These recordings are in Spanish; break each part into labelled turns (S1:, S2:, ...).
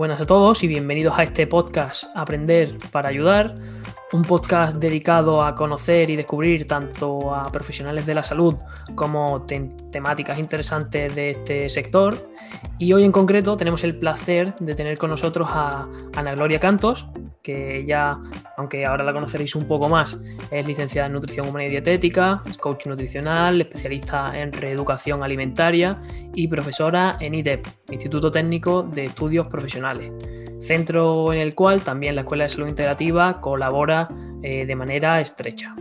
S1: Buenas a todos y bienvenidos a este podcast Aprender para Ayudar, un podcast dedicado a conocer y descubrir tanto a profesionales de la salud como temáticas interesantes de este sector. Y hoy en concreto tenemos el placer de tener con nosotros a Ana Gloria Cantos, que ya, aunque ahora la conoceréis un poco más, es licenciada en nutrición humana y dietética, es coach nutricional, especialista en reeducación alimentaria y profesora en ITEP, Instituto Técnico de Estudios Profesionales, centro en el cual también la Escuela de Salud Integrativa colabora eh, de manera estrecha.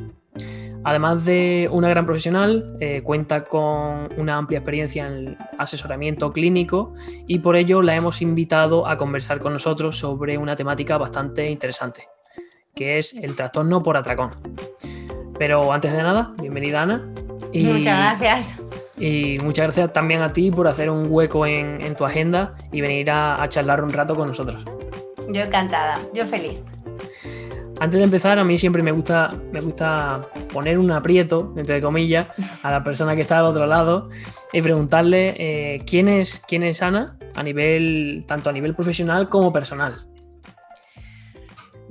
S1: Además de una gran profesional, eh, cuenta con una amplia experiencia en asesoramiento clínico y por ello la hemos invitado a conversar con nosotros sobre una temática bastante interesante, que es el trastorno por atracón. Pero antes de nada, bienvenida Ana.
S2: Y, muchas gracias.
S1: Y muchas gracias también a ti por hacer un hueco en, tu agenda y venir a charlar un rato con nosotros.
S2: Yo encantada, yo feliz.
S1: Antes de empezar, a mí siempre me gusta, me gusta poner un aprieto, entre comillas, a la persona que está al otro lado y preguntarle eh, quién, es, quién es Ana, a nivel, tanto a nivel profesional como personal.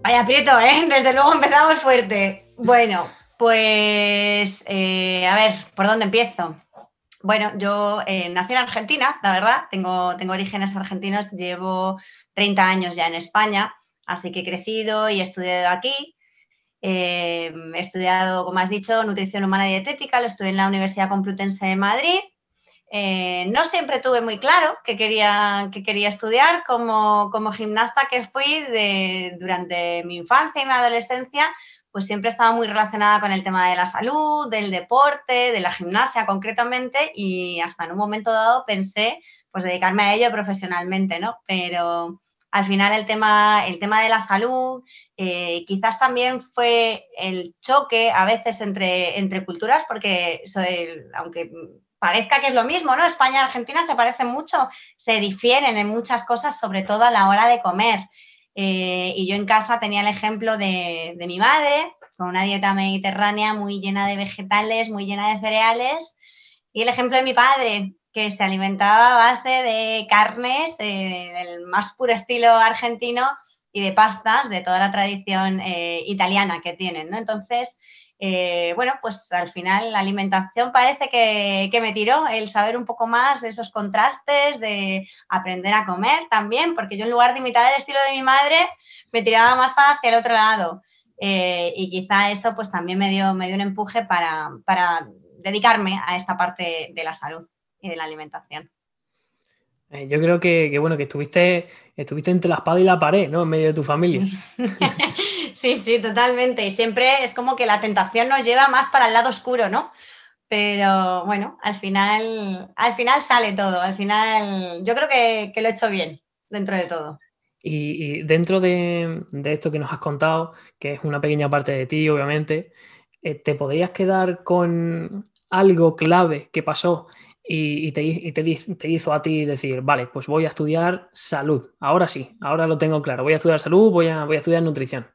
S2: Vaya aprieto, ¿eh? Desde luego empezamos fuerte. Bueno, pues eh, a ver, ¿por dónde empiezo? Bueno, yo nací en Argentina, la verdad, tengo, tengo orígenes argentinos, llevo 30 años ya en España Así que he crecido y he estudiado aquí. Eh, he estudiado, como has dicho, nutrición humana y dietética, lo estudié en la Universidad Complutense de Madrid. Eh, no siempre tuve muy claro que quería, que quería estudiar como, gimnasta que fui durante mi infancia y mi adolescencia, pues siempre estaba muy relacionada con el tema de la salud, del deporte, de la gimnasia concretamente y hasta en un momento dado pensé pues dedicarme a ello profesionalmente, ¿no? Pero al final el tema, el tema de la salud, eh, quizás también fue el choque a veces entre, entre culturas, porque aunque parezca que es lo mismo, ¿no? España y Argentina se parecen mucho, se difieren en muchas cosas, sobre todo a la hora de comer. Eh, y yo en casa tenía el ejemplo de, de mi madre, con una dieta mediterránea muy llena de vegetales, muy llena de cereales, y el ejemplo de mi padre, que se alimentaba a base de carnes del más puro estilo argentino y de pastas de toda la tradición eh, italiana que tienen, ¿no? Entonces, eh, bueno, pues al final la alimentación parece que, me tiró el saber un poco más de esos contrastes, de aprender a comer también, porque yo en lugar de imitar el estilo de mi madre, me tiraba más hacia el otro lado. Eh, y quizá eso pues también me dio, me dio un empuje para, para dedicarme a esta parte de la salud y de la alimentación.
S1: Eh, yo creo que, bueno, que estuviste, estuviste entre la espada y la pared, ¿no? En medio de tu familia.
S2: sí, sí, totalmente. Y siempre es como que la tentación nos lleva más para el lado oscuro, ¿no? Pero bueno, al final, al final sale todo. Al final, yo creo que, lo he hecho bien dentro de todo.
S1: Y, dentro de, esto que nos has contado, que es una pequeña parte de ti, obviamente, eh, ¿te podrías quedar con algo clave que pasó y, te, hizo a ti decir, vale, pues voy a estudiar salud. Ahora sí, ahora lo tengo claro. Voy a estudiar salud, voy a, voy a estudiar nutrición.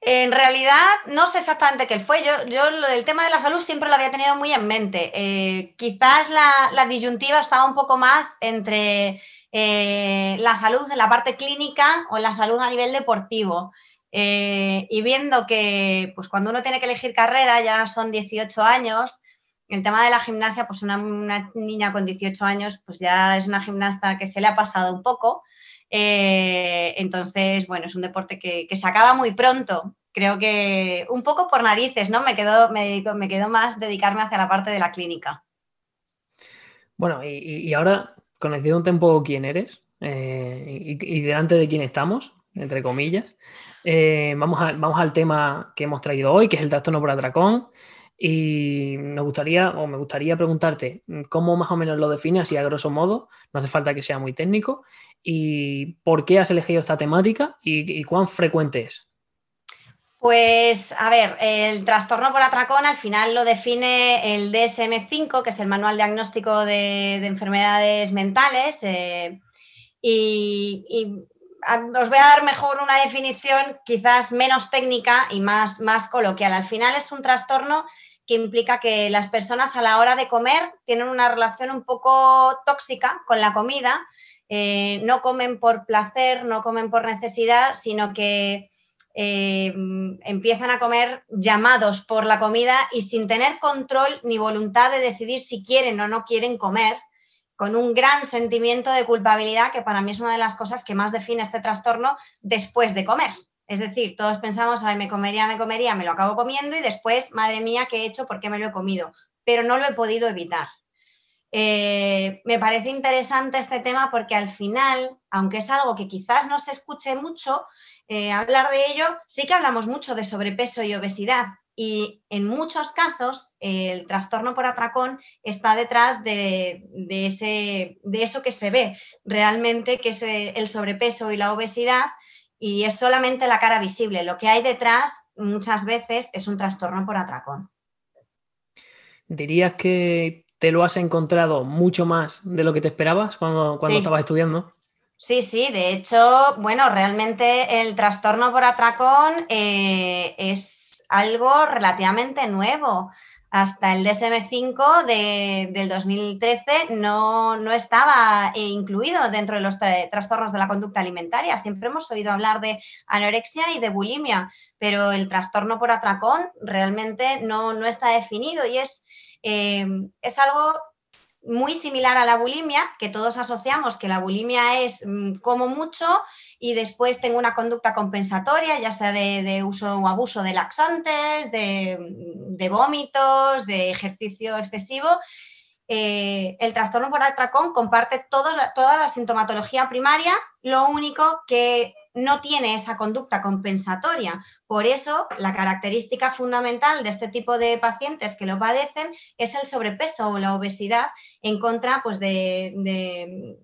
S2: En realidad, no sé exactamente qué fue. Yo, yo lo del tema de la salud siempre lo había tenido muy en mente. Eh, quizás la, disyuntiva estaba un poco más entre eh, la salud en la parte clínica o la salud a nivel deportivo. Eh, y viendo que pues cuando uno tiene que elegir carrera, ya son 18 años, el tema de la gimnasia, pues una, niña con 18 años, pues ya es una gimnasta que se le ha pasado un poco. Eh, entonces, bueno, es un deporte que, se acaba muy pronto. Creo que un poco por narices, ¿no? Me quedo, me, me quedo más dedicarme hacia la parte de la clínica.
S1: Bueno, y, ahora, conociéndote un poco quién eres eh, y, delante de quién estamos, entre comillas, eh, vamos, vamos al tema que hemos traído hoy, que es el trastorno por atracón. Y me gustaría, o me gustaría preguntarte mm, cómo más o menos lo defines, así a grosso modo, no hace falta que sea muy técnico, y por qué has elegido esta temática y, cuán frecuente es.
S2: Pues a ver, el trastorno por atracón al final lo define el DSM5, que es el Manual Diagnóstico de, Enfermedades Mentales. Eh, y, y, os voy a dar mejor una definición quizás menos técnica y más, más coloquial. Al final es un trastorno que implica que las personas a la hora de comer tienen una relación un poco tóxica con la comida, eh, no comen por placer, no comen por necesidad, sino que eh, empiezan a comer llamados por la comida y sin tener control ni voluntad de decidir si quieren o no quieren comer, con un gran sentimiento de culpabilidad que para mí es una de las cosas que más define este trastorno después de comer. Es decir, todos pensamos, ay, me comería, me comería, me lo acabo comiendo y después, madre mía, ¿qué he hecho? ¿Por qué me lo he comido? Pero no lo he podido evitar. Eh, me parece interesante este tema porque al final, aunque es algo que quizás no se escuche mucho, eh, hablar de ello, sí que hablamos mucho de sobrepeso y obesidad. Y en muchos casos el trastorno por atracón está detrás de, ese, de eso que se ve realmente, que es el sobrepeso y la obesidad, y es solamente la cara visible. Lo que hay detrás muchas veces es un trastorno por atracón.
S1: ¿Dirías que te lo has encontrado mucho más de lo que te esperabas cuando, cuando estabas estudiando?
S2: Sí, sí, de hecho, bueno, realmente el trastorno por atracón eh, es algo relativamente nuevo hasta el DSM5 del 2013 no, estaba eh, incluido dentro de los trastornos de la conducta alimentaria. Siempre hemos oído hablar de anorexia y de bulimia, pero el trastorno por atracón realmente no, está definido y es, eh, es algo muy similar a la bulimia, que todos asociamos que la bulimia es mm, como mucho y después tengo una conducta compensatoria, ya sea de, uso o abuso de laxantes, de, vómitos, de ejercicio excesivo. Eh, el trastorno por atracón comparte toda la sintomatología primaria, lo único que no tiene esa conducta compensatoria. Por eso, la característica fundamental de este tipo de pacientes que lo padecen es el sobrepeso o la obesidad en contra pues, de,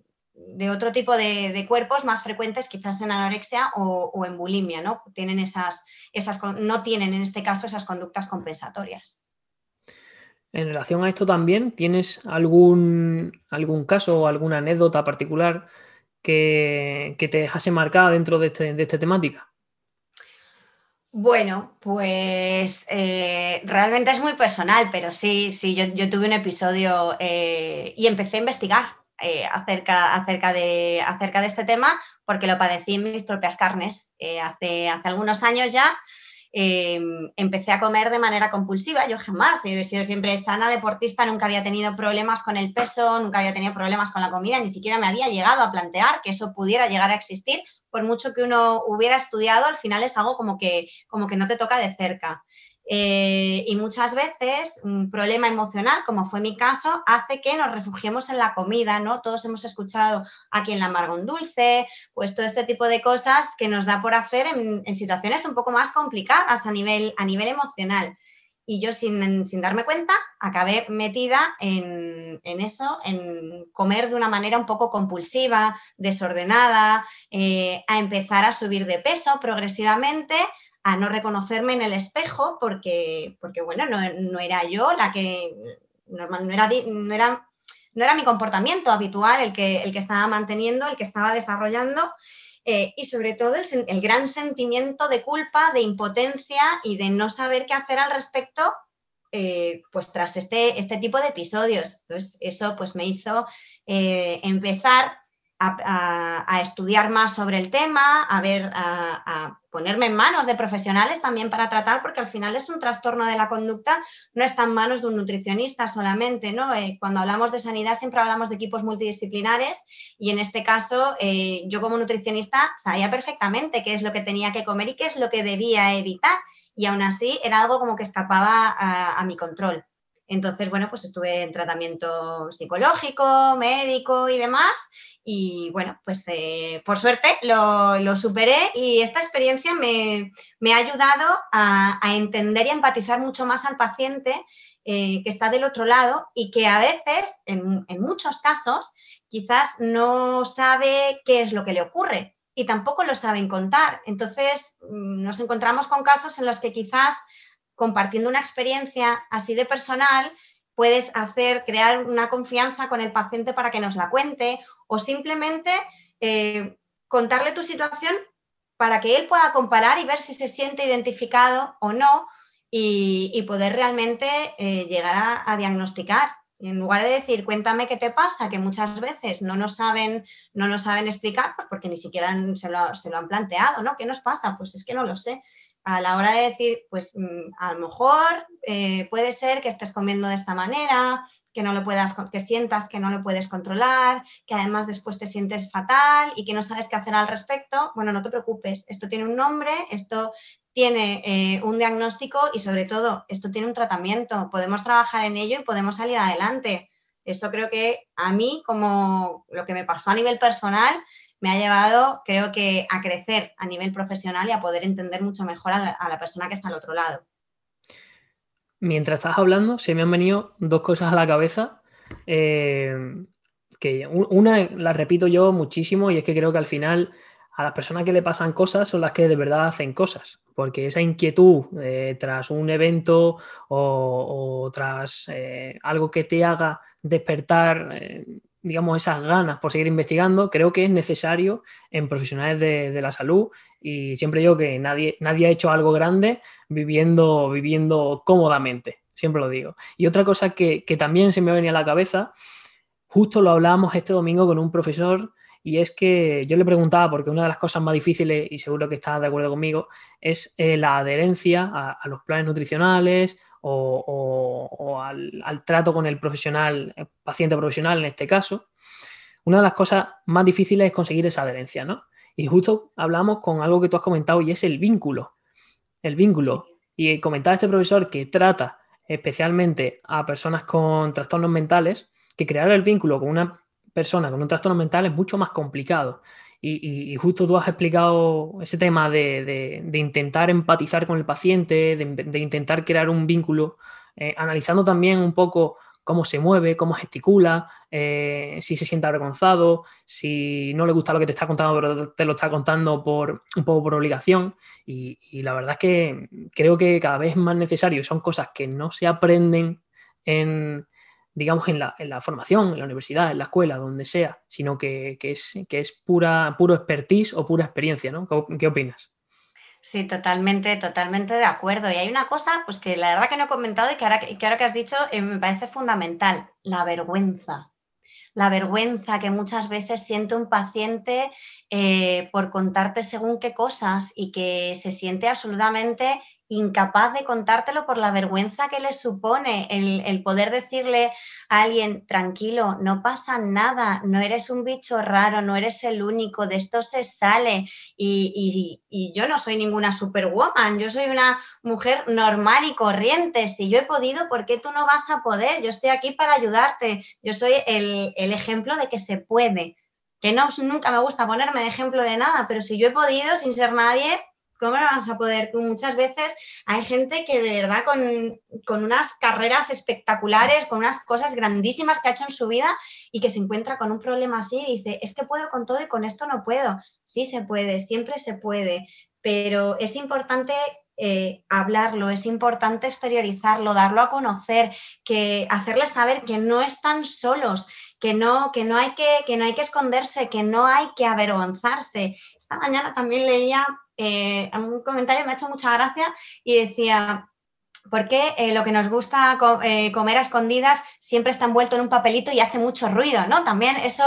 S2: otro tipo de, cuerpos más frecuentes, quizás en anorexia o, en bulimia, ¿no? Tienen esas, esas, no tienen en este caso esas conductas compensatorias.
S1: En relación a esto también, ¿tienes algún, algún caso o alguna anécdota particular que, te dejase marcada dentro de, este, esta temática?
S2: Bueno, pues eh, realmente es muy personal, pero sí, sí, yo, tuve un episodio eh, y empecé a investigar eh, acerca, acerca, de, acerca de este tema porque lo padecí en mis propias carnes hace, hace algunos años ya. Em, empecé a comer de manera compulsiva. Yo jamás he sido siempre sana deportista, nunca había tenido problemas con el peso, nunca había tenido problemas con la comida, ni siquiera me había llegado a plantear que eso pudiera llegar a existir. Por mucho que uno hubiera estudiado, al final es algo como que, como que no te toca de cerca. Eh, y muchas veces un problema emocional, como fue mi caso, hace que nos refugiemos en la comida, ¿no? Todos hemos escuchado a quien la amarga un dulce, pues todo este tipo de cosas que nos da por hacer en, situaciones un poco más complicadas a nivel, a nivel emocional. Y yo sin, darme cuenta acabé metida en, eso, en comer de una manera un poco compulsiva, desordenada, eh, a empezar a subir de peso progresivamente a no reconocerme en el espejo porque, porque bueno, no, era yo la que, normal, no, era, no, era, no era mi comportamiento habitual el que, el que estaba manteniendo, el que estaba desarrollando. Eh, y sobre todo el, gran sentimiento de culpa, de impotencia y de no saber qué hacer al respecto, eh, pues tras este, este tipo de episodios. Entonces, eso pues me hizo eh, empezar a, estudiar más sobre el tema, a ver, a, ponerme en manos de profesionales también para tratar, porque al final es un trastorno de la conducta, no está en manos de un nutricionista solamente, ¿no? Eh, cuando hablamos de sanidad siempre hablamos de equipos multidisciplinares y en este caso eh, yo como nutricionista sabía perfectamente qué es lo que tenía que comer y qué es lo que debía evitar y aún así era algo como que escapaba a mi control. Entonces, bueno, pues estuve en tratamiento psicológico, médico y demás. Y bueno, pues eh, por suerte lo, superé y esta experiencia me, ha ayudado a, entender y empatizar mucho más al paciente eh, que está del otro lado y que a veces, en, en muchos casos, quizás no sabe qué es lo que le ocurre y tampoco lo saben contar. Entonces, mm, nos encontramos con casos en los que quizás compartiendo una experiencia así de personal, puedes hacer, crear una confianza con el paciente para que nos la cuente o simplemente eh, contarle tu situación para que él pueda comparar y ver si se siente identificado o no y, poder realmente eh, llegar a, diagnosticar. En lugar de decir, cuéntame qué te pasa, que muchas veces no nos saben, no nos saben explicar, pues porque ni siquiera se lo, se lo han planteado, ¿no? ¿Qué nos pasa? Pues es que no lo sé a la hora de decir, pues mm, a lo mejor eh, puede ser que estés comiendo de esta manera, que no lo puedas, que sientas que no lo puedes controlar, que además después te sientes fatal y que no sabes qué hacer al respecto. Bueno, no te preocupes, esto tiene un nombre, esto tiene eh, un diagnóstico y sobre todo esto tiene un tratamiento. Podemos trabajar en ello y podemos salir adelante. Eso creo que a mí, como lo que me pasó a nivel personal, me ha llevado, creo que, a crecer a nivel profesional y a poder entender mucho mejor a la, persona que está al otro lado.
S1: Mientras estás hablando, se me han venido dos cosas a la cabeza. Eh, que una la repito yo muchísimo y es que creo que al final a las personas que le pasan cosas son las que de verdad hacen cosas, porque esa inquietud eh, tras un evento o, tras eh, algo que te haga despertar digamos, esas ganas por seguir investigando, creo que es necesario en profesionales de, la salud y siempre digo que nadie, nadie ha hecho algo grande viviendo, viviendo cómodamente, siempre lo digo. Y otra cosa que, también se me venía a la cabeza, justo lo hablábamos este domingo con un profesor y es que yo le preguntaba, porque una de las cosas más difíciles, y seguro que estás de acuerdo conmigo, es eh, la adherencia a, los planes nutricionales o, al, trato con el profesional, el paciente profesional en este caso, una de las cosas más difíciles es conseguir esa adherencia, ¿no? Y justo hablamos con algo que tú has comentado y es el vínculo. El vínculo. Y comentaba este profesor que trata especialmente a personas con trastornos mentales, que crear el vínculo con una persona con un trastorno mental es mucho más complicado. Y, justo tú has explicado ese tema de, intentar empatizar con el paciente, de, intentar crear un vínculo, eh, analizando también un poco cómo se mueve, cómo gesticula, eh, si se siente avergonzado, si no le gusta lo que te está contando, pero te lo está contando por un poco por obligación. Y, y la verdad es que creo que cada vez es más necesario, son cosas que no se aprenden en, digamos, en la, en la, formación, en la universidad, en la escuela, donde sea, sino que, es, que es pura, puro expertise o pura experiencia, ¿no? ¿Qué, opinas?
S2: Sí, totalmente, totalmente de acuerdo. Y hay una cosa, pues que la verdad que no he comentado y que ahora que, ahora que has dicho eh, me parece fundamental, la vergüenza. La vergüenza que muchas veces siente un paciente eh, por contarte según qué cosas y que se siente absolutamente incapaz de contártelo por la vergüenza que le supone el, poder decirle a alguien, tranquilo, no pasa nada, no eres un bicho raro, no eres el único, de esto se sale. Y, y yo no soy ninguna superwoman, yo soy una mujer normal y corriente. Si yo he podido, ¿por qué tú no vas a poder? Yo estoy aquí para ayudarte. Yo soy el, el ejemplo de que se puede. Que no, nunca me gusta ponerme de ejemplo de nada, pero si yo he podido sin ser nadie, ¿Cómo no vas a poder tú? Muchas veces hay gente que de verdad con, unas carreras espectaculares, con unas cosas grandísimas que ha hecho en su vida y que se encuentra con un problema así y dice, es que puedo con todo y con esto no puedo. Sí se puede, siempre se puede, pero es importante eh, hablarlo, es importante exteriorizarlo, darlo a conocer, que hacerles saber que no están solos, que no, que no, hay que, que no hay que esconderse, que no hay que avergonzarse. Esta mañana también leía eh, un comentario me ha hecho mucha gracia y decía, ¿por qué eh, lo que nos gusta eh, comer a escondidas siempre está envuelto en un papelito y hace mucho ruido? ¿no? También eso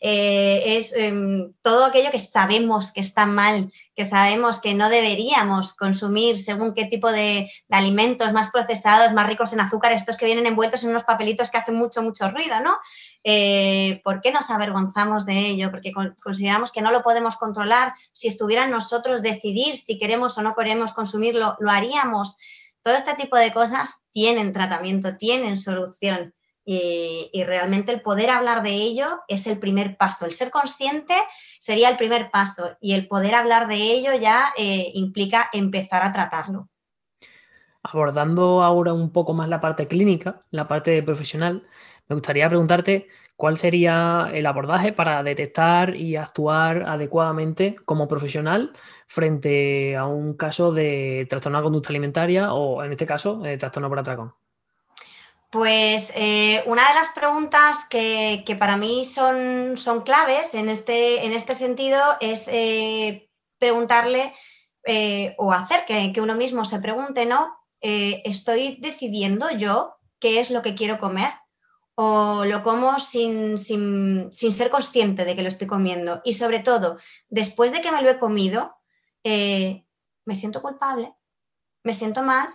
S2: es em, todo aquello que sabemos que está mal, que sabemos que no deberíamos consumir según qué tipo de, de, alimentos más procesados, más ricos en azúcar, estos que vienen envueltos en unos papelitos que hacen mucho, mucho ruido, ¿no? Eh, ¿por qué nos avergonzamos de ello? Porque consideramos que no lo podemos controlar. Si estuviera en nosotros decidir si queremos o no queremos consumirlo, lo haríamos. Todo este tipo de cosas tienen tratamiento, tienen solución. Y, realmente el poder hablar de ello es el primer paso. El ser consciente sería el primer paso y el poder hablar de ello ya eh, implica empezar a tratarlo.
S1: Abordando ahora un poco más la parte clínica, la parte profesional, me gustaría preguntarte cuál sería el abordaje para detectar y actuar adecuadamente como profesional frente a un caso de trastorno de conducta alimentaria o, en este caso, eh, trastorno por atracón.
S2: Pues eh, una de las preguntas que, para mí son, son claves en este, en este, sentido es eh, preguntarle o hacer que, que, uno mismo se pregunte, ¿no? ¿Estoy decidiendo yo qué es lo que quiero comer? o lo como sin, ser consciente de que lo estoy comiendo. Y sobre todo, después de que me lo he comido, eh, me siento culpable, me siento mal,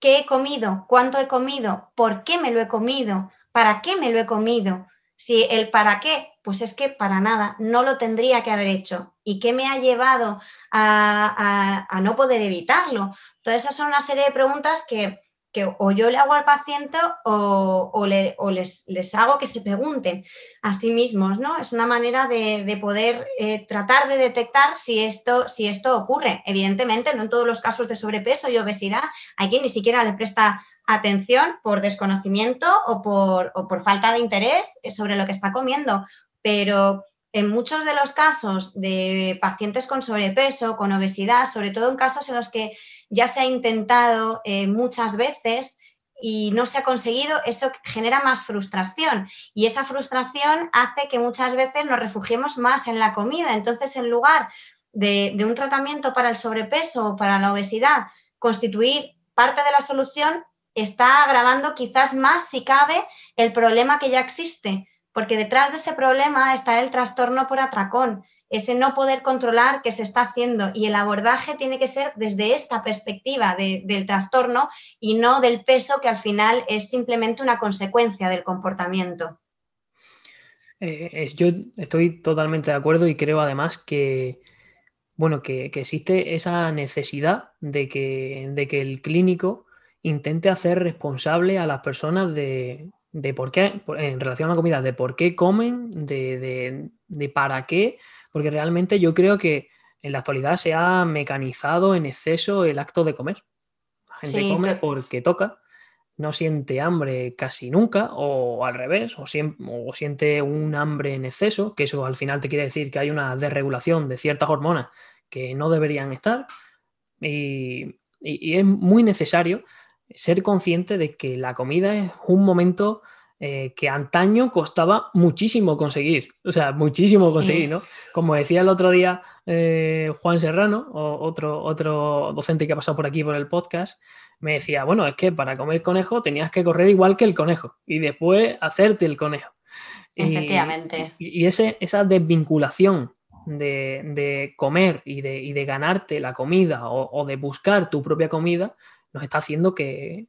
S2: ¿qué he comido? ¿Cuánto he comido? ¿Por qué me lo he comido? ¿Para qué me lo he comido? Si el para qué, pues es que para nada, no lo tendría que haber hecho. ¿Y qué me ha llevado a, a no poder evitarlo? Todas esas son una serie de preguntas que que o yo le hago al paciente o, les, hago que se pregunten a sí mismos, ¿no? Es una manera de, poder eh, tratar de detectar si esto, si esto ocurre. Evidentemente, no en todos los casos de sobrepeso y obesidad hay quien ni siquiera le presta atención por desconocimiento o por, o por falta de interés sobre lo que está comiendo, pero en muchos de los casos de pacientes con sobrepeso, con obesidad, sobre todo en casos en los que ya se ha intentado eh, muchas veces y no se ha conseguido, eso genera más frustración y esa frustración hace que muchas veces nos refugiemos más en la comida. Entonces, en lugar de, de un tratamiento para el sobrepeso o para la obesidad, constituir parte de la solución, está agravando quizás más, si cabe, el problema que ya existe porque detrás de ese problema está el trastorno por atracón, ese no poder controlar que se está haciendo y el abordaje tiene que ser desde esta perspectiva del trastorno y no del peso que al final es simplemente una consecuencia del comportamiento.
S1: Eh, yo estoy totalmente de acuerdo y creo además que, bueno, que, existe esa necesidad de que, de que el clínico intente hacer responsable a las personas de, de por qué, en relación a la comida, de por qué comen, de, para qué, porque realmente yo creo que en la actualidad se ha mecanizado en exceso el acto de comer. La gente come porque toca, no siente hambre casi nunca, o al revés, o, o, siente un hambre en exceso, que eso al final te quiere decir que hay una desregulación de ciertas hormonas que no deberían estar. y es muy necesario ser consciente de que la comida es un momento eh, que antaño costaba muchísimo conseguir, o sea, muchísimo conseguir, ¿no? Como decía el otro día eh, Juan Serrano, otro, otro docente que ha pasado por aquí por el podcast, me decía, bueno, es que para comer conejo tenías que correr igual que el conejo y después hacerte el conejo.
S2: Efectivamente.
S1: Y, ese, esa desvinculación de, comer y de, ganarte la comida o, de buscar tu propia comida nos está haciendo que,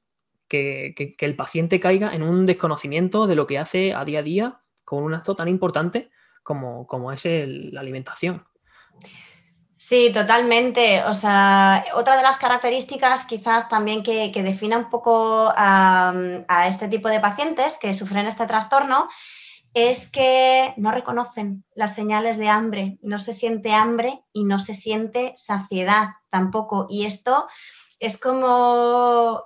S1: el paciente caiga en un desconocimiento de lo que hace a día a día con un acto tan importante como, como es la alimentación.
S2: Sí, totalmente. O sea, otra de las características quizás también que, que defina un poco a, este tipo de pacientes que sufren este trastorno es que no reconocen las señales de hambre, no se siente hambre y no se siente saciedad tampoco. Y esto es como,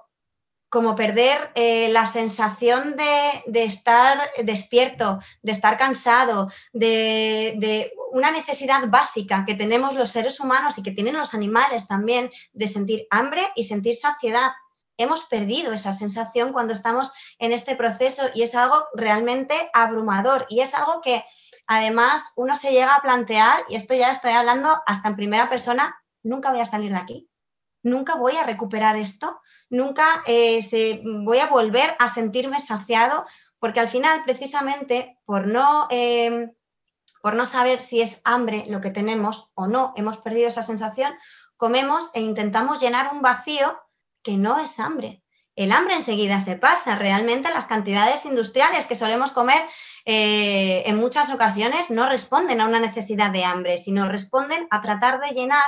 S2: como perder eh, la sensación de, estar despierto, de estar cansado, de, una necesidad básica que tenemos los seres humanos y que tienen los animales también, de sentir hambre y sentir saciedad. Hemos perdido esa sensación cuando estamos en este proceso y es algo realmente abrumador y es algo que además uno se llega a plantear, y esto ya estoy hablando hasta en primera persona, nunca voy a salir de aquí nunca voy a recuperar esto, nunca eh, se, voy a volver a sentirme saciado, porque al final, precisamente, por no, em, por no saber si es hambre lo que tenemos o no, hemos perdido esa sensación, comemos e intentamos llenar un vacío que no es hambre. El hambre enseguida se pasa. Realmente las cantidades industriales que solemos comer eh, en muchas ocasiones no responden a una necesidad de hambre, sino responden a tratar de llenar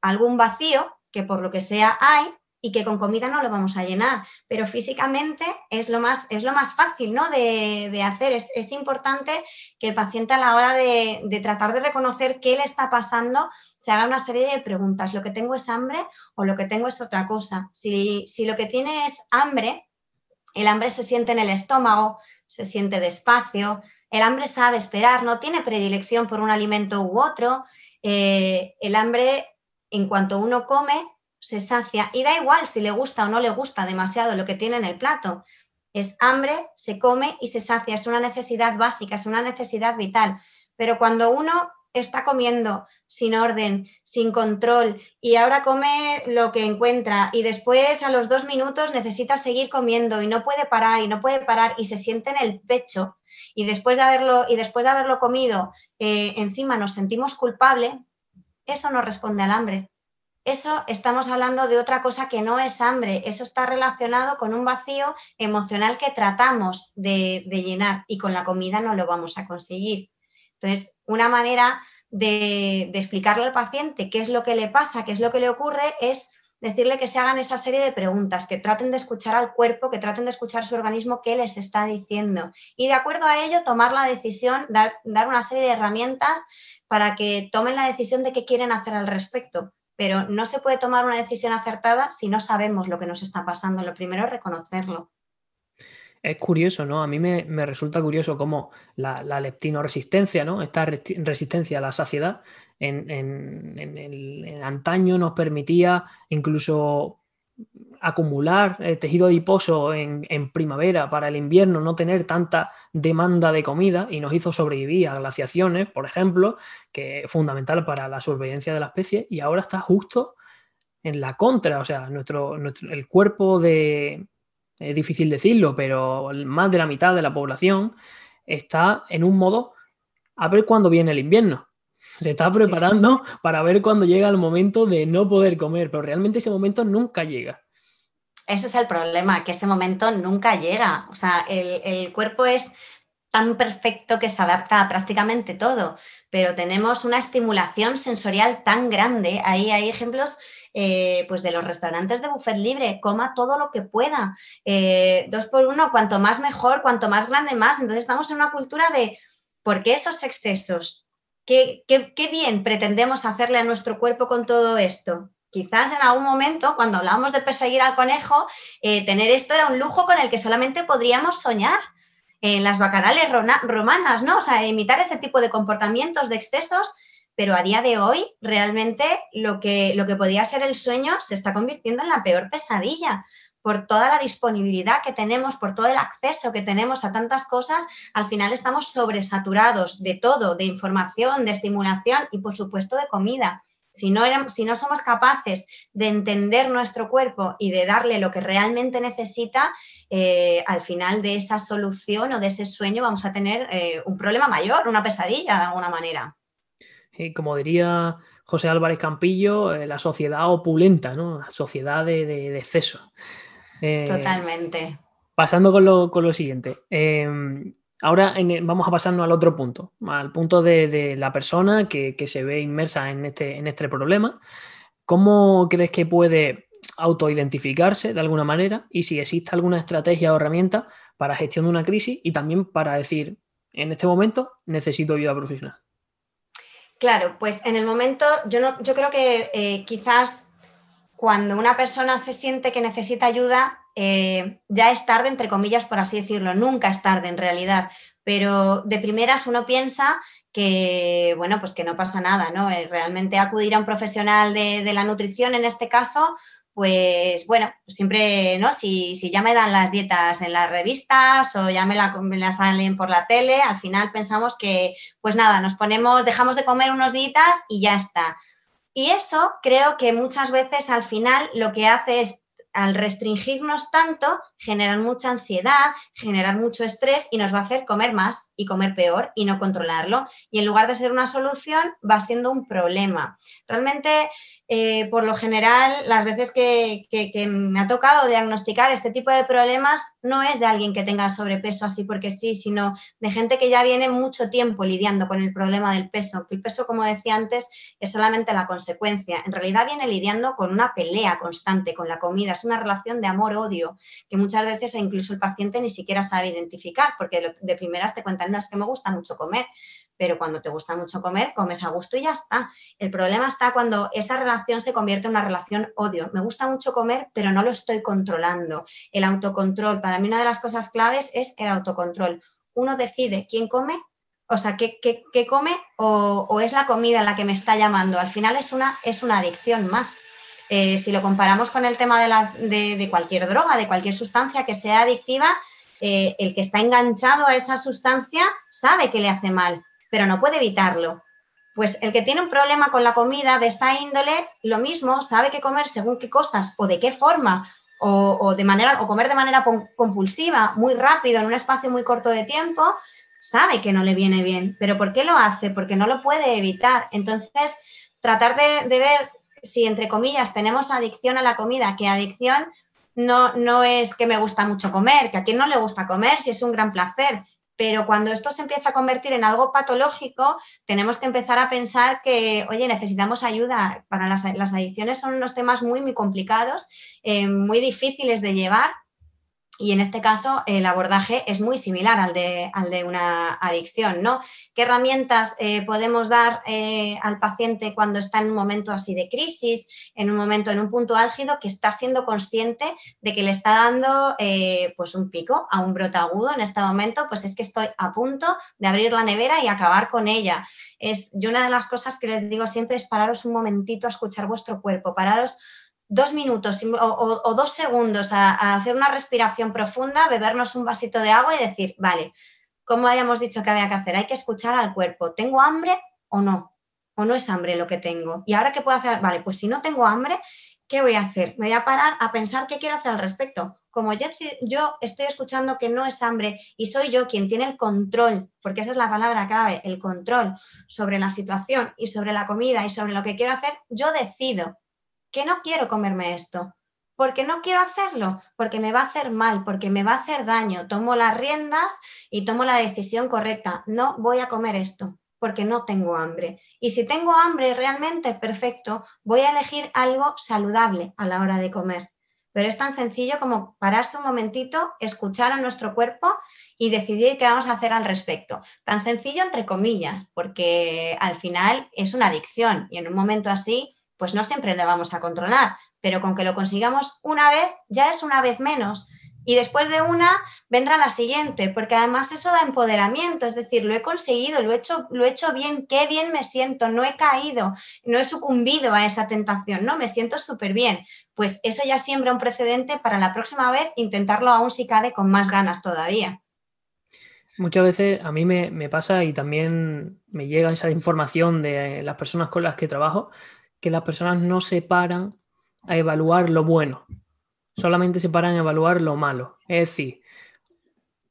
S2: algún vacío que por lo que sea hay y que con comida no lo vamos a llenar, pero físicamente es lo más, es lo más fácil ¿no? de, hacer. Es, importante que el paciente a la hora de, tratar de reconocer qué le está pasando se haga una serie de preguntas. ¿Lo que tengo es hambre o lo que tengo es otra cosa? Si, si lo que tiene es hambre, el hambre se siente en el estómago, se siente despacio, el hambre sabe esperar, no tiene predilección por un alimento u otro, eh, el hambre en cuanto uno come, se sacia y da igual si le gusta o no le gusta demasiado lo que tiene en el plato. Es hambre, se come y se sacia. Es una necesidad básica, es una necesidad vital. Pero cuando uno está comiendo sin orden, sin control y ahora come lo que encuentra y después a los dos minutos necesita seguir comiendo y no puede parar y no puede parar y se siente en el pecho y después de haberlo, y después de haberlo comido eh, encima nos sentimos culpable, eso no responde al hambre. Eso estamos hablando de otra cosa que no es hambre, eso está relacionado con un vacío emocional que tratamos de, llenar y con la comida no lo vamos a conseguir. Entonces, una manera de, explicarle al paciente qué es lo que le pasa, qué es lo que le ocurre, es decirle que se hagan esa serie de preguntas, que traten de escuchar al cuerpo, que traten de escuchar su organismo, qué les está diciendo. Y de acuerdo a ello, tomar la decisión, dar, dar una serie de herramientas para que tomen la decisión de qué quieren hacer al respecto. Pero no se puede tomar una decisión acertada si no sabemos lo que nos está pasando. Lo primero es reconocerlo.
S1: Es curioso, ¿no? A mí me, resulta curioso cómo la, leptinoresistencia, ¿no? Esta resistencia a la saciedad en, el antaño nos permitía incluso acumular eh, tejido adiposo en, primavera para el invierno, no tener tanta demanda de comida y nos hizo sobrevivir a glaciaciones, por ejemplo, que es fundamental para la supervivencia de la especie y ahora está justo en la contra, o sea, nuestro el cuerpo de, es difícil decirlo, pero más de la mitad de la población está en un modo a ver cuándo viene el invierno. Se está preparando para ver cuándo llega el momento de no poder comer, pero realmente ese momento nunca llega.
S2: Ese es el problema, que ese momento nunca llega. O sea, el, el cuerpo es tan perfecto que se adapta a prácticamente todo, pero tenemos una estimulación sensorial tan grande. Ahí hay ejemplos eh, pues de los restaurantes de buffet libre, coma todo lo que pueda, eh, dos por uno, cuanto más mejor, cuanto más grande más. Entonces estamos en una cultura de, ¿por qué esos excesos? ¿Qué, bien pretendemos hacerle a nuestro cuerpo con todo esto? Quizás en algún momento, cuando hablábamos de perseguir al conejo, eh, tener esto era un lujo con el que solamente podríamos soñar en las bacanales romanas, ¿no? O sea, imitar ese tipo de comportamientos, de excesos, pero a día de hoy realmente lo que, lo que podía ser el sueño se está convirtiendo en la peor pesadilla por toda la disponibilidad que tenemos, por todo el acceso que tenemos a tantas cosas, al final estamos sobresaturados de todo, de información, de estimulación y por supuesto de comida. Si no, si no somos capaces de entender nuestro cuerpo y de darle lo que realmente necesita, eh, al final de esa solución o de ese sueño vamos a tener eh, un problema mayor, una pesadilla de alguna manera
S1: como diría José Álvarez Campillo, eh, la sociedad opulenta, ¿no? La sociedad de, exceso.
S2: Eh, Totalmente.
S1: Pasando con lo, siguiente. Em, ahora vamos a pasarnos al otro punto, al punto de, la persona que, se ve inmersa en este, en este problema. ¿Cómo crees que puede autoidentificarse de alguna manera y si existe alguna estrategia o herramienta para gestión de una crisis y también para decir, en este momento necesito ayuda profesional?
S2: Claro, pues en el momento, yo, no, yo creo que eh, quizás cuando una persona se siente que necesita ayuda, eh, ya es tarde, entre comillas, por así decirlo, nunca es tarde en realidad, pero de primeras uno piensa que, bueno, pues que no pasa nada, ¿no? Eh, realmente acudir a un profesional de, la nutrición en este caso, pues bueno, siempre, ¿no? Si, ya me dan las dietas en las revistas o ya me, la, las salen por la tele, al final pensamos que, pues nada, nos ponemos, dejamos de comer unos días y ya está. Y eso creo que muchas veces al final lo que hace es, al restringirnos tanto, generar mucha ansiedad, generar mucho estrés y nos va a hacer comer más y comer peor y no controlarlo. Y en lugar de ser una solución, va siendo un problema. Realmente eh, por lo general, las veces que, me ha tocado diagnosticar este tipo de problemas no es de alguien que tenga sobrepeso así porque sí, sino de gente que ya viene mucho tiempo lidiando con el problema del peso, que el peso, como decía antes, es solamente la consecuencia. En realidad viene lidiando con una pelea constante con la comida, es una relación de amor-odio que muchas veces incluso el paciente ni siquiera sabe identificar, porque de primeras te cuentan, no, es que me gusta mucho comer, pero cuando te gusta mucho comer, comes a gusto y ya está. El problema está cuando esa relación se convierte en una relación odio. Me gusta mucho comer, pero no lo estoy controlando. El autocontrol, para mí una de las cosas claves es el autocontrol. Uno decide quién come, o sea, qué, come o, es la comida la que me está llamando. Al final es una, es una adicción más. Eh, si lo comparamos con el tema de, las, de, cualquier droga, de cualquier sustancia que sea adictiva, eh, el que está enganchado a esa sustancia sabe que le hace mal, pero no puede evitarlo. Pues el que tiene un problema con la comida de esta índole, lo mismo, sabe qué comer según qué cosas o de qué forma, o, de manera, o comer de manera compulsiva, muy rápido, en un espacio muy corto de tiempo, sabe que no le viene bien. ¿Pero por qué lo hace? Porque no lo puede evitar. Entonces, tratar de, de ver si, entre comillas, tenemos adicción a la comida, que adicción no, no es que me gusta mucho comer, que a quien no le gusta comer, si es un gran placer, pero cuando esto se empieza a convertir en algo patológico, tenemos que empezar a pensar que, oye, necesitamos ayuda. Para las, adicciones son unos temas muy, muy complicados, eh, muy difíciles de llevar y en este caso el abordaje es muy similar al de, al de una adicción, ¿no? ¿Qué herramientas eh, podemos dar eh, al paciente cuando está en un momento así de crisis, en un momento, en un punto álgido, que está siendo consciente de que le está dando eh, pues un pico a un brote agudo en este momento? Pues es que estoy a punto de abrir la nevera y acabar con ella. Es, yo una de las cosas que les digo siempre es pararos un momentito a escuchar vuestro cuerpo, pararos dos minutos o, dos segundos a, hacer una respiración profunda, bebernos un vasito de agua y decir, vale, como habíamos dicho que había que hacer, hay que escuchar al cuerpo, ¿tengo hambre o no? ¿O no es hambre lo que tengo? ¿Y ahora qué puedo hacer? Vale, pues si no tengo hambre, ¿qué voy a hacer? Me voy a parar a pensar qué quiero hacer al respecto. Como yo, yo estoy escuchando que no es hambre y soy yo quien tiene el control, porque esa es la palabra clave, el control sobre la situación y sobre la comida y sobre lo que quiero hacer, yo decido que no quiero comerme esto. Porque no quiero hacerlo, porque me va a hacer mal, porque me va a hacer daño. Tomo las riendas y tomo la decisión correcta. No voy a comer esto porque no tengo hambre. Y si tengo hambre realmente, perfecto, voy a elegir algo saludable a la hora de comer. Pero es tan sencillo como pararse un momentito, escuchar a nuestro cuerpo y decidir qué vamos a hacer al respecto. Tan sencillo entre comillas, porque al final es una adicción y en un momento así pues no siempre le vamos a controlar, pero con que lo consigamos una vez, ya es una vez menos. Y después de una vendrá la siguiente, porque además eso da empoderamiento, es decir, lo he conseguido, lo he hecho, lo he hecho bien, qué bien me siento, no he caído, no he sucumbido a esa tentación, no, me siento súper bien. Pues eso ya siembra un precedente para la próxima vez intentarlo aún si cabe con más ganas todavía.
S1: Muchas veces a mí me, me pasa y también me llega esa información de las personas con las que trabajo, que las personas no se paran a evaluar lo bueno, solamente se paran a evaluar lo malo. Es decir,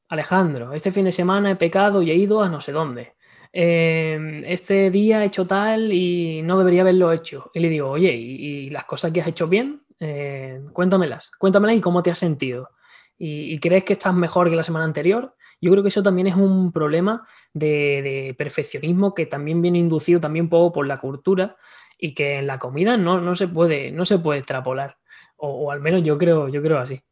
S1: Alejandro, este fin de semana he pecado y he ido a no sé dónde. Em, este día he hecho tal y no debería haberlo hecho. Y le digo, oye, ¿y, las cosas que has hecho bien? Eh, cuéntamelas, cuéntamelas y cómo te has sentido. ¿Y, crees que estás mejor que la semana anterior? Yo creo que eso también es un problema de, de perfeccionismo que también viene inducido también un poco por la cultura y que en la comida no, se, puede, no se puede extrapolar. O, al menos yo creo, yo creo así.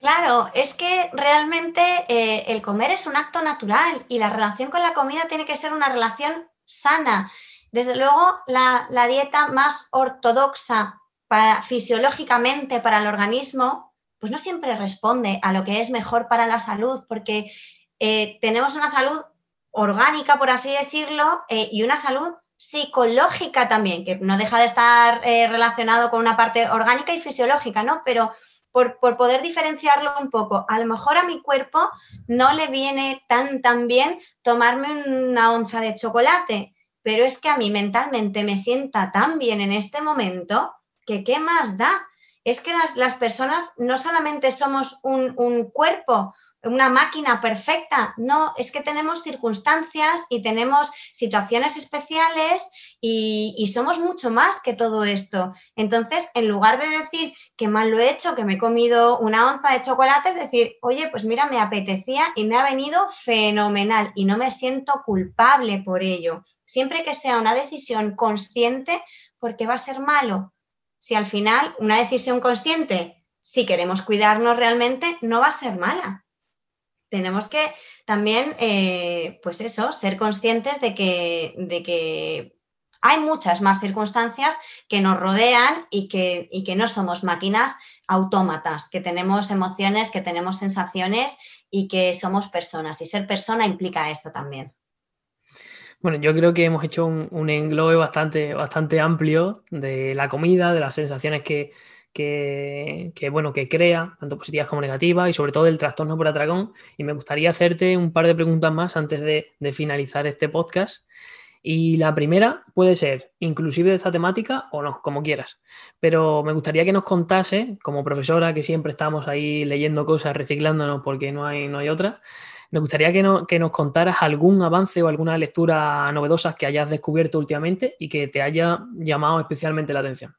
S2: Claro, es que realmente eh, el comer es un acto natural y la relación con la comida tiene que ser una relación sana. Desde luego, la, dieta más ortodoxa fisiológicamente para el organismo, pues no siempre responde a lo que es mejor para la salud, porque eh, tenemos una salud orgánica, por así decirlo, eh, y una salud psicológica también, que no deja de estar eh, relacionado con una parte orgánica y fisiológica, ¿no? Pero por, poder diferenciarlo un poco, a lo mejor a mi cuerpo no le viene tan, tan bien tomarme una onza de chocolate, pero es que a mí mentalmente me sienta tan bien en este momento que qué más da. Es que las, las personas no solamente somos un, un cuerpo, una máquina perfecta. No, es que tenemos circunstancias y tenemos situaciones especiales y, somos mucho más que todo esto. Entonces, en lugar de decir que mal lo he hecho, que me he comido una onza de chocolate, es decir, oye, pues mira, me apetecía y me ha venido fenomenal y no me siento culpable por ello. Siempre que sea una decisión consciente, porque va a ser malo. Si al final una decisión consciente, si queremos cuidarnos realmente, no va a ser mala tenemos que también, eh, pues eso, ser conscientes de que, de que, hay muchas más circunstancias que nos rodean y que, y que no somos máquinas autómatas, que tenemos emociones, que tenemos sensaciones y que somos personas. Y ser persona implica eso también.
S1: Bueno, yo creo que hemos hecho un, un englobe bastante, bastante amplio de la comida, de las sensaciones que, que, bueno, que crea, tanto positivas como negativas, y sobre todo el trastorno por atragón. Y me gustaría hacerte un par de preguntas más antes de, finalizar este podcast. Y la primera puede ser inclusive de esta temática o no, como quieras. Pero me gustaría que nos contase, como profesora, que siempre estamos ahí leyendo cosas, reciclándonos porque no hay, no hay otra, me gustaría que, que nos contaras algún avance o alguna lectura novedosa que hayas descubierto últimamente y que te haya llamado especialmente la atención.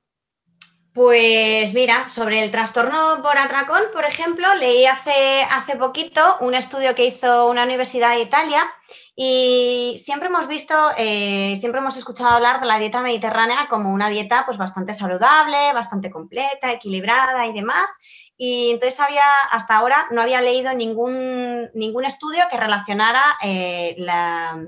S2: Pues mira, sobre el trastorno por atracón, por ejemplo, leí hace, hace poquito un estudio que hizo una universidad de Italia y siempre hemos visto, eh, siempre hemos escuchado hablar de la dieta mediterránea como una dieta pues bastante saludable, bastante completa, equilibrada y demás. Y entonces había, hasta ahora no había leído ningún, ningún estudio que relacionara eh, la,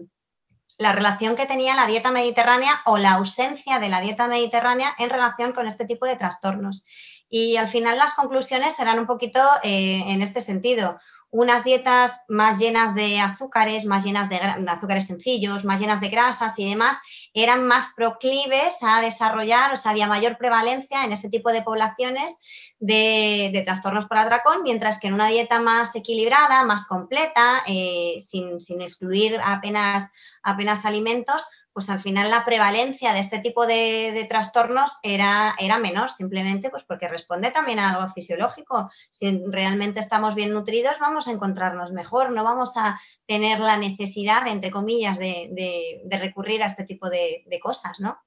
S2: la relación que tenía la dieta mediterránea o la ausencia de la dieta mediterránea en relación con este tipo de trastornos. Y al final las conclusiones serán un poquito eh, en este sentido. Unas dietas más llenas de azúcares, más llenas de, azúcares sencillos, más llenas de grasas y demás, eran más proclives a desarrollar, o sea, había mayor prevalencia en ese tipo de poblaciones de, trastornos por atracón, mientras que en una dieta más equilibrada, más completa, eh, sin, excluir apenas, apenas alimentos, pues al final la prevalencia de este tipo de, trastornos era, era, menor, simplemente pues porque responde también a algo fisiológico. Si realmente estamos bien nutridos, vamos a encontrarnos mejor, no vamos a tener la necesidad, entre comillas, de, recurrir a este tipo de, cosas, ¿no?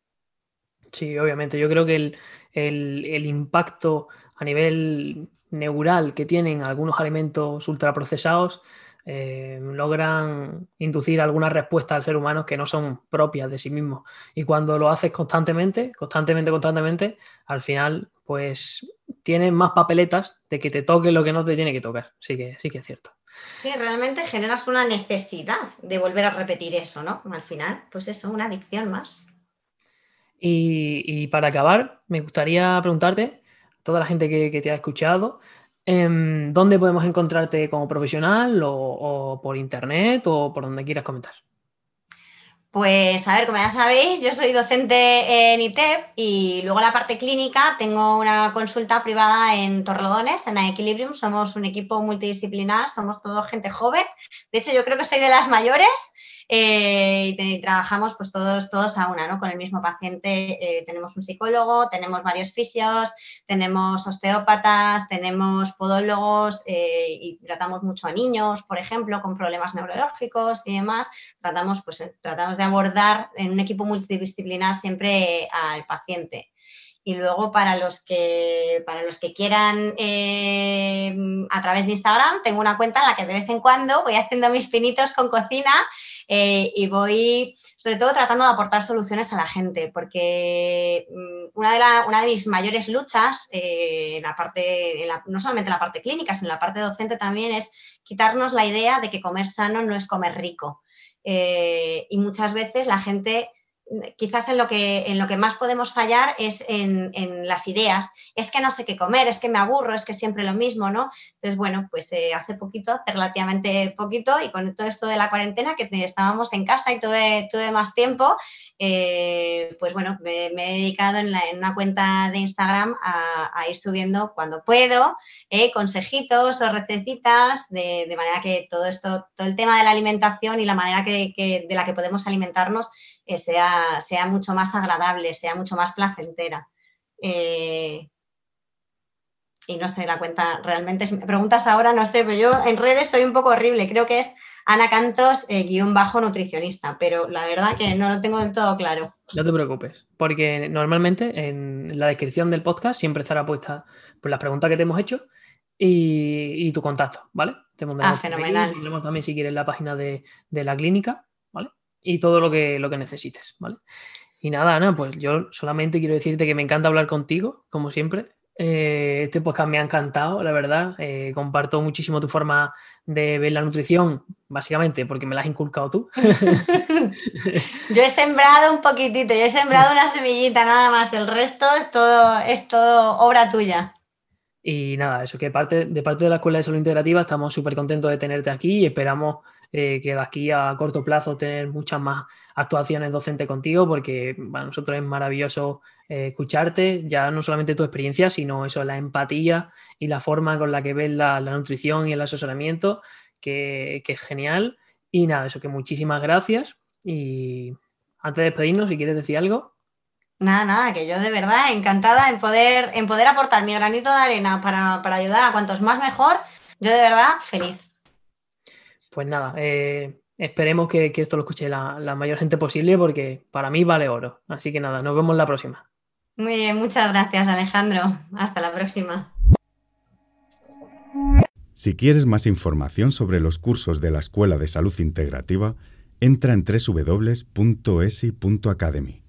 S1: Sí, obviamente. Yo creo que el, el impacto a nivel neural que tienen algunos alimentos ultraprocesados eh, logran inducir algunas respuestas al ser humano que no son propias de sí mismo. Y cuando lo haces constantemente, constantemente, constantemente, al final, pues tienes más papeletas de que te toque lo que no te tiene que tocar. Sí que, sí que es cierto.
S2: Sí, realmente generas una necesidad de volver a repetir eso, ¿no? Al final, pues eso, una adicción más.
S1: Y, para acabar, me gustaría preguntarte, toda la gente que te ha escuchado, Em, ¿Dónde podemos encontrarte como profesional o, por internet o por donde quieras comentar?
S2: Pues a ver, como ya sabéis, yo soy docente en ITEP y luego la parte clínica tengo una consulta privada en Torrelodones, en Equilibrium. Somos un equipo multidisciplinar, somos todo gente joven. De hecho, yo creo que soy de las mayores eh, y trabajamos pues todos, todos a una, ¿no? Con el mismo paciente eh, tenemos un psicólogo, tenemos varios fisios, tenemos osteópatas, tenemos podólogos eh, y tratamos mucho a niños, por ejemplo, con problemas neurológicos y demás. Tratamos, pues, tratamos de abordar en un equipo multidisciplinar siempre al paciente. Y luego para los que, para los que quieran eh, a través de Instagram, tengo una cuenta en la que de vez en cuando voy haciendo mis pinitos con cocina eh, y voy sobre todo tratando de aportar soluciones a la gente, porque mm, una de, una de mis mayores luchas, eh, la parte, no solamente en la parte clínica, sino en la parte docente también, es quitarnos la idea de que comer sano no es comer rico. y muchas veces la gente quizás en lo, que, en lo que más podemos fallar es en, las ideas. Es que no sé qué comer, es que me aburro, es que siempre lo mismo, ¿no? Entonces, bueno, pues eh, hace poquito, hace relativamente poquito, y con todo esto de la cuarentena, que estábamos en casa y tuve, tuve más tiempo, eh, pues bueno, me, he dedicado en, una cuenta de Instagram a, ir subiendo cuando puedo eh, consejitos o recetitas, de, manera que todo esto, todo el tema de la alimentación y la manera que, de la que podemos alimentarnos eh, sea, sea, mucho más agradable, sea mucho más placentera. y no sé, la cuenta realmente, si me preguntas ahora, no sé, pero yo en redes soy un poco horrible, creo que es Ana Cantos, eh, guion bajo nutricionista, pero la verdad que no lo tengo del todo claro.
S1: No te preocupes, porque normalmente en la descripción del podcast siempre estará puesta pues, las preguntas que te hemos hecho y, tu contacto, ¿vale?
S2: Te ah, fenomenal.
S1: Tenemos también si quieres la página de, la clínica. Y todo lo que, lo que necesites, ¿vale? Y nada, Ana, pues yo solamente quiero decirte que me encanta hablar contigo, como siempre. Eh, este podcast me ha encantado, la verdad. Eh, comparto muchísimo tu forma de ver la nutrición, básicamente porque me la has inculcado tú.
S2: yo he sembrado un poquitito, yo he sembrado una semillita nada más, el resto es todo, es todo obra tuya.
S1: Y nada, eso que parte, de parte de la Escuela de Salud Integrativa estamos súper contentos de tenerte aquí y esperamos eh, aquí a corto plazo tener muchas más actuaciones docentes contigo porque para nosotros es maravilloso eh, escucharte, ya no solamente tu experiencia, sino eso, la empatía y la forma con la que ves la, nutrición y el asesoramiento, que, es genial. Y nada, eso que muchísimas gracias y antes de despedirnos, si quieres decir algo.
S2: Nada, nada, que yo de verdad encantada en poder, en poder aportar mi granito de arena para, ayudar a cuantos más mejor. Yo de verdad feliz.
S1: Pues nada, eh, esperemos que, esto lo escuche la, la, mayor gente posible porque para mí vale oro. Así que nada, nos vemos la próxima.
S2: Muy bien, muchas gracias Alejandro. Hasta la próxima.
S3: Si quieres más información sobre los cursos de la Escuela de Salud Integrativa, entra en www.esi.academy.